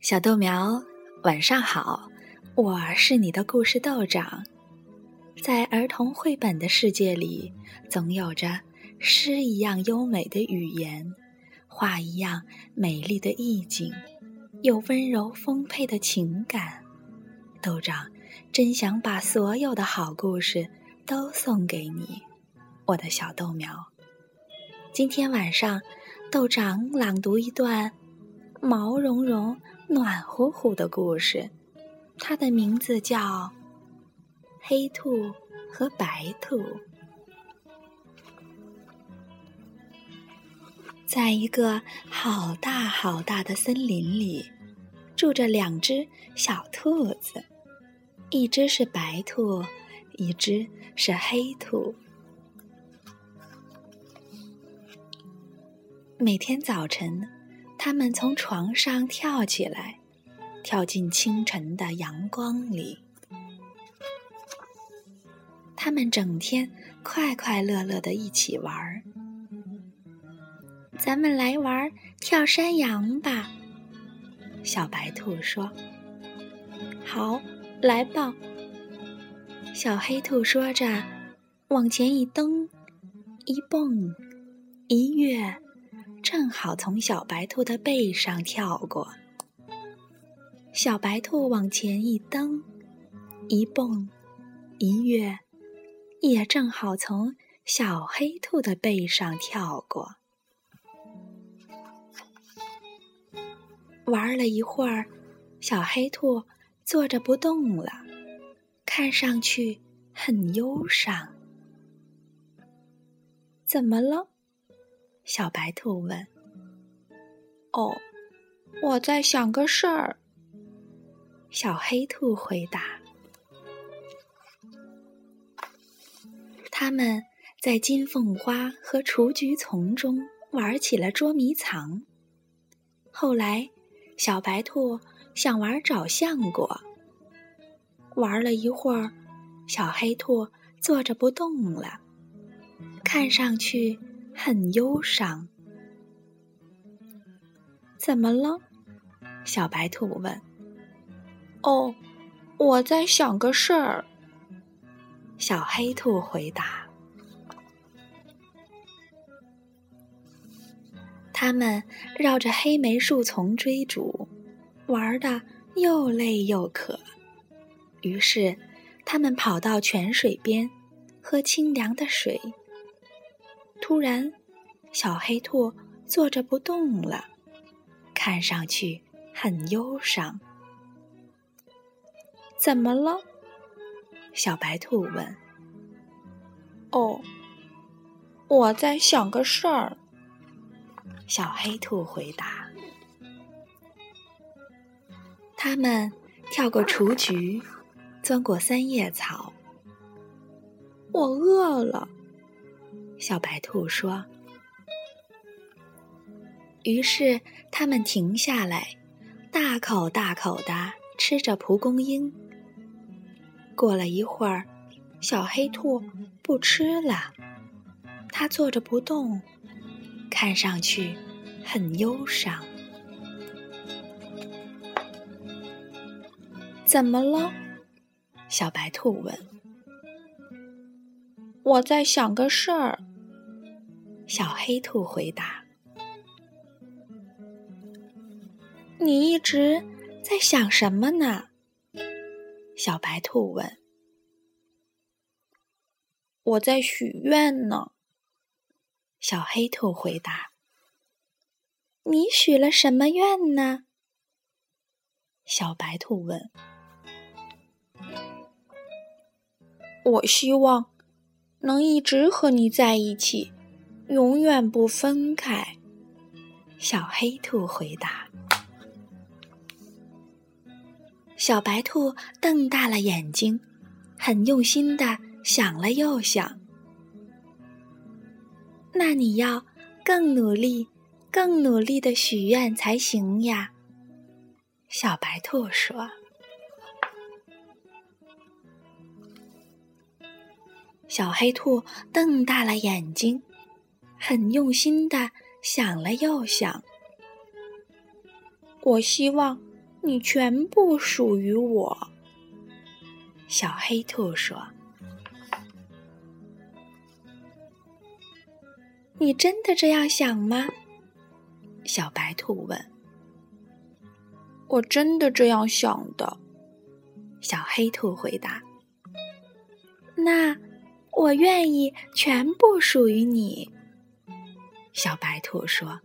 小豆苗，晚上好，我是你的故事豆长。在儿童绘本的世界里，总有着诗一样优美的语言，画一样美丽的意境，有温柔丰沛的情感。豆长真想把所有的好故事都送给你，我的小豆苗。今天晚上，豆长朗读一段毛茸茸。暖乎乎的故事，它的名字叫《黑兔和白兔》。在一个好大好大的森林里，住着两只小兔子，一只是白兔，一只是黑兔。每天早晨。他们从床上跳起来，跳进清晨的阳光里。他们整天快快乐乐的一起玩儿。咱们来玩跳山羊吧，小白兔说。好，来吧。小黑兔说着，往前一蹬，一蹦，一跃。正好从小白兔的背上跳过，小白兔往前一蹬，一蹦，一跃，也正好从小黑兔的背上跳过。玩了一会儿，小黑兔坐着不动了，看上去很忧伤。怎么了？小白兔问：“哦，我在想个事儿。”小黑兔回答：“他们在金凤花和雏菊丛中玩起了捉迷藏。后来，小白兔想玩找橡果，玩了一会儿，小黑兔坐着不动了，看上去……”很忧伤，怎么了？小白兔问。哦，我在想个事儿。小黑兔回答。他们绕着黑莓树丛追逐，玩的又累又渴。于是，他们跑到泉水边，喝清凉的水。突然，小黑兔坐着不动了，看上去很忧伤。怎么了？小白兔问。哦，我在想个事儿。小黑兔回答。他们跳过雏菊，钻过三叶草。我饿了。小白兔说：“于是他们停下来，大口大口的吃着蒲公英。过了一会儿，小黑兔不吃了，它坐着不动，看上去很忧伤。怎么了？”小白兔问。“我在想个事儿。”小黑兔回答：“你一直在想什么呢？”小白兔问。“我在许愿呢。”小黑兔回答。“你许了什么愿呢？”小白兔问。“我希望能一直和你在一起。”永远不分开，小黑兔回答。小白兔瞪大了眼睛，很用心的想了又想。那你要更努力、更努力的许愿才行呀，小白兔说。小黑兔瞪大了眼睛。很用心的想了又想。我希望你全部属于我。小黑兔说：“你真的这样想吗？”小白兔问。“我真的这样想的。”小黑兔回答。“那我愿意全部属于你。”小白兔说：“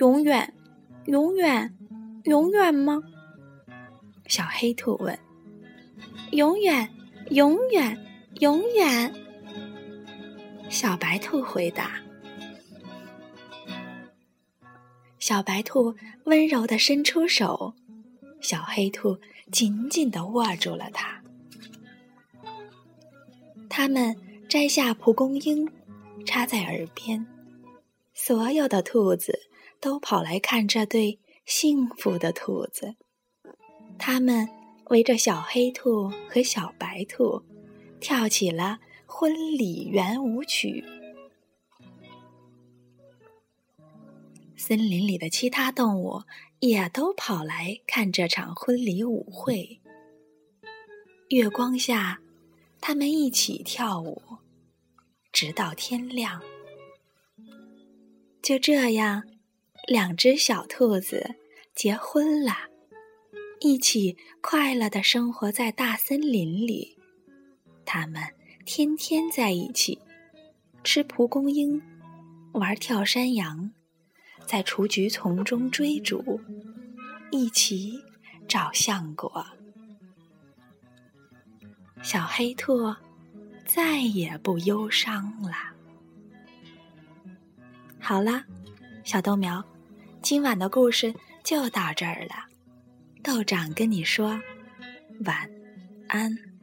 永远，永远，永远吗？”小黑兔问：“永远，永远，永远。”小白兔回答。小白兔温柔的伸出手，小黑兔紧紧的握住了它。他们摘下蒲公英，插在耳边，所有的兔子都跑来看这对幸福的兔子。他们围着小黑兔和小白兔，跳起了婚礼圆舞曲。森林里的其他动物也都跑来看这场婚礼舞会。月光下，他们一起跳舞，直到天亮。就这样，两只小兔子结婚了。一起快乐的生活在大森林里，他们天天在一起吃蒲公英，玩跳山羊，在雏菊丛中追逐，一起找橡果。小黑兔再也不忧伤了。好了，小豆苗，今晚的故事就到这儿了。豆长跟你说晚安。